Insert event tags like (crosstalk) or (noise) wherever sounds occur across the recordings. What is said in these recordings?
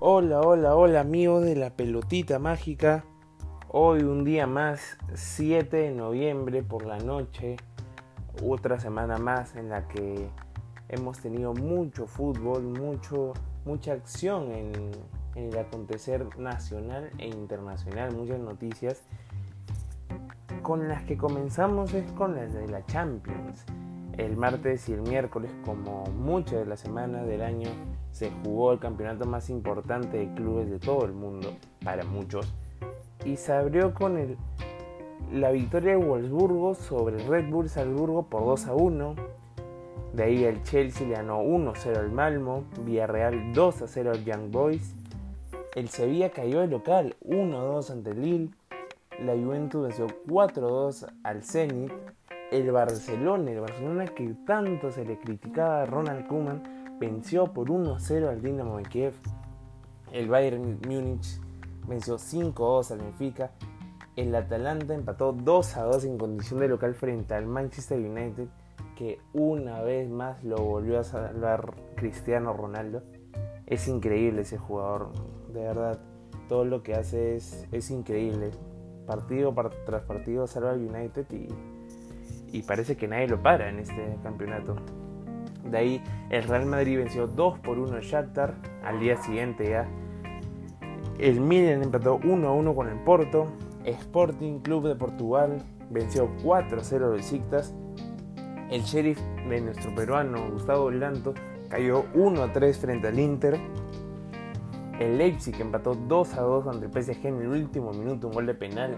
Hola, hola, hola amigos de la pelotita mágica. Hoy un día más, 7 de noviembre por la noche, otra semana más en la que hemos tenido mucho fútbol, mucho, mucha acción en, en el acontecer nacional e internacional, muchas noticias. Con las que comenzamos es con las de la Champions. El martes y el miércoles, como muchas de las semanas del año, se jugó el campeonato más importante de clubes de todo el mundo, para muchos, y se abrió con el, la victoria de Wolfsburgo sobre el Red Bull Salzburgo por 2 a 1. De ahí el Chelsea le ganó 1-0 al Malmo, Villarreal 2 a 0 al Young Boys. El Sevilla cayó de local 1-2 ante el Lille. La Juventus venció 4-2 al Zenit. El Barcelona, el Barcelona que tanto se le criticaba a Ronald Koeman, venció por 1-0 al Dinamo de Kiev. El Bayern Múnich venció 5-2 al Benfica. El Atalanta empató 2-2 en condición de local frente al Manchester United, que una vez más lo volvió a salvar Cristiano Ronaldo. Es increíble ese jugador, de verdad. Todo lo que hace es, es increíble. Partido tras partido salva al United y, y parece que nadie lo para en este campeonato. De ahí el Real Madrid venció 2 por 1 al Shakhtar. Al día siguiente ya el Milan empató 1 a 1 con el Porto. Sporting Club de Portugal venció 4 a 0 al Besiktas. El Sheriff de nuestro peruano Gustavo Lanto cayó 1 a 3 frente al Inter. El Leipzig empató 2 a 2 ante el PSG en el último minuto, un gol de penal.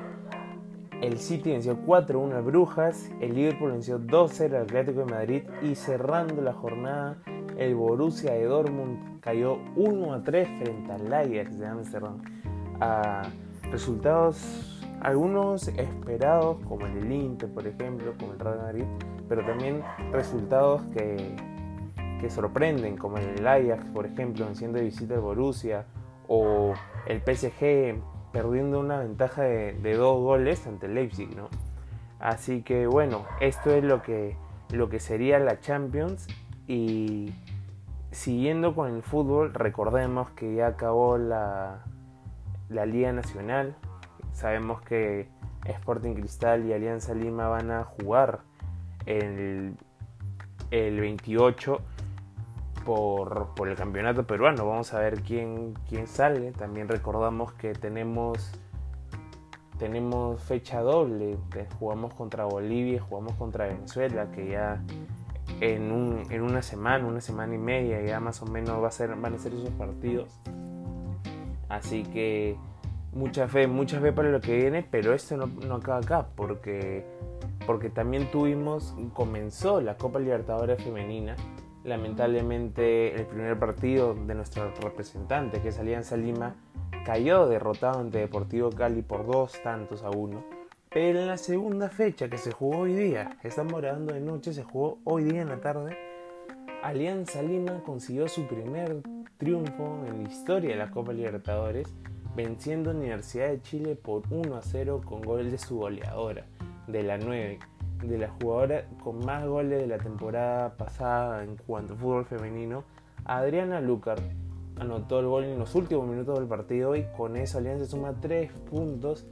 El City venció 4-1 a Brujas, el Liverpool venció 2-0 al Atlético de Madrid y cerrando la jornada, el Borussia de Dortmund cayó 1-3 frente al Ajax de Amsterdam. A resultados algunos esperados como el Inter, por ejemplo, como el Real Madrid, pero también resultados que, que sorprenden como el Ajax, por ejemplo, venciendo de visita al Borussia o el PSG perdiendo una ventaja de, dos goles ante Leipzig, ¿no? Así que bueno, esto es lo que, lo que sería la Champions y siguiendo con el fútbol, recordemos que ya acabó la, la Liga Nacional, sabemos que Sporting Cristal y Alianza Lima van a jugar el, el 28 por, el campeonato peruano. Vamos a ver quién, quién sale. También recordamos que tenemos, tenemos fecha doble. Jugamos contra Bolivia jugamos contra Venezuela, que ya en, un, en una semana, una semana y media, ya más o menos va a ser, van a ser esos partidos. Así que mucha fe, mucha fe para lo que viene, pero esto no, no acaba acá, porque, porque también tuvimos, comenzó la Copa Libertadores Femenina Lamentablemente el primer partido de nuestro representante, que es Alianza Lima, cayó derrotado ante Deportivo Cali por dos tantos a uno. Pero en la segunda fecha que se jugó hoy día, estamos grabando de noche, se jugó hoy día en la tarde, Alianza Lima consiguió su primer triunfo en la historia de la Copa Libertadores, venciendo Universidad de Chile por 1 a 0 con gol de su goleadora, de la 9, de la jugadora con más goles de la temporada pasada en cuanto a fútbol femenino, Adriana Lucar anotó el gol en los últimos minutos del partido y con eso Alianza suma 3 puntos.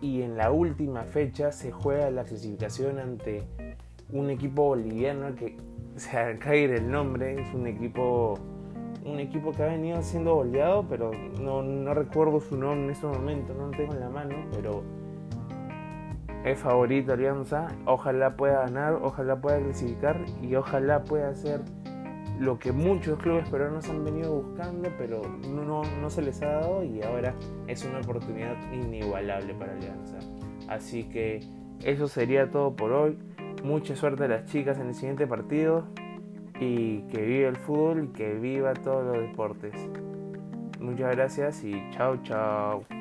Y en la última fecha se juega la clasificación ante un equipo boliviano que (laughs) se caer el nombre, es un equipo un equipo que ha venido siendo goleado, pero no, no recuerdo su nombre en este momento, no lo tengo en la mano, pero es favorito Alianza, ojalá pueda ganar, ojalá pueda clasificar y ojalá pueda hacer lo que muchos clubes peruanos han venido buscando, pero no, no se les ha dado y ahora es una oportunidad inigualable para Alianza. Así que eso sería todo por hoy. Mucha suerte a las chicas en el siguiente partido y que viva el fútbol y que viva todos los deportes. Muchas gracias y chao chao.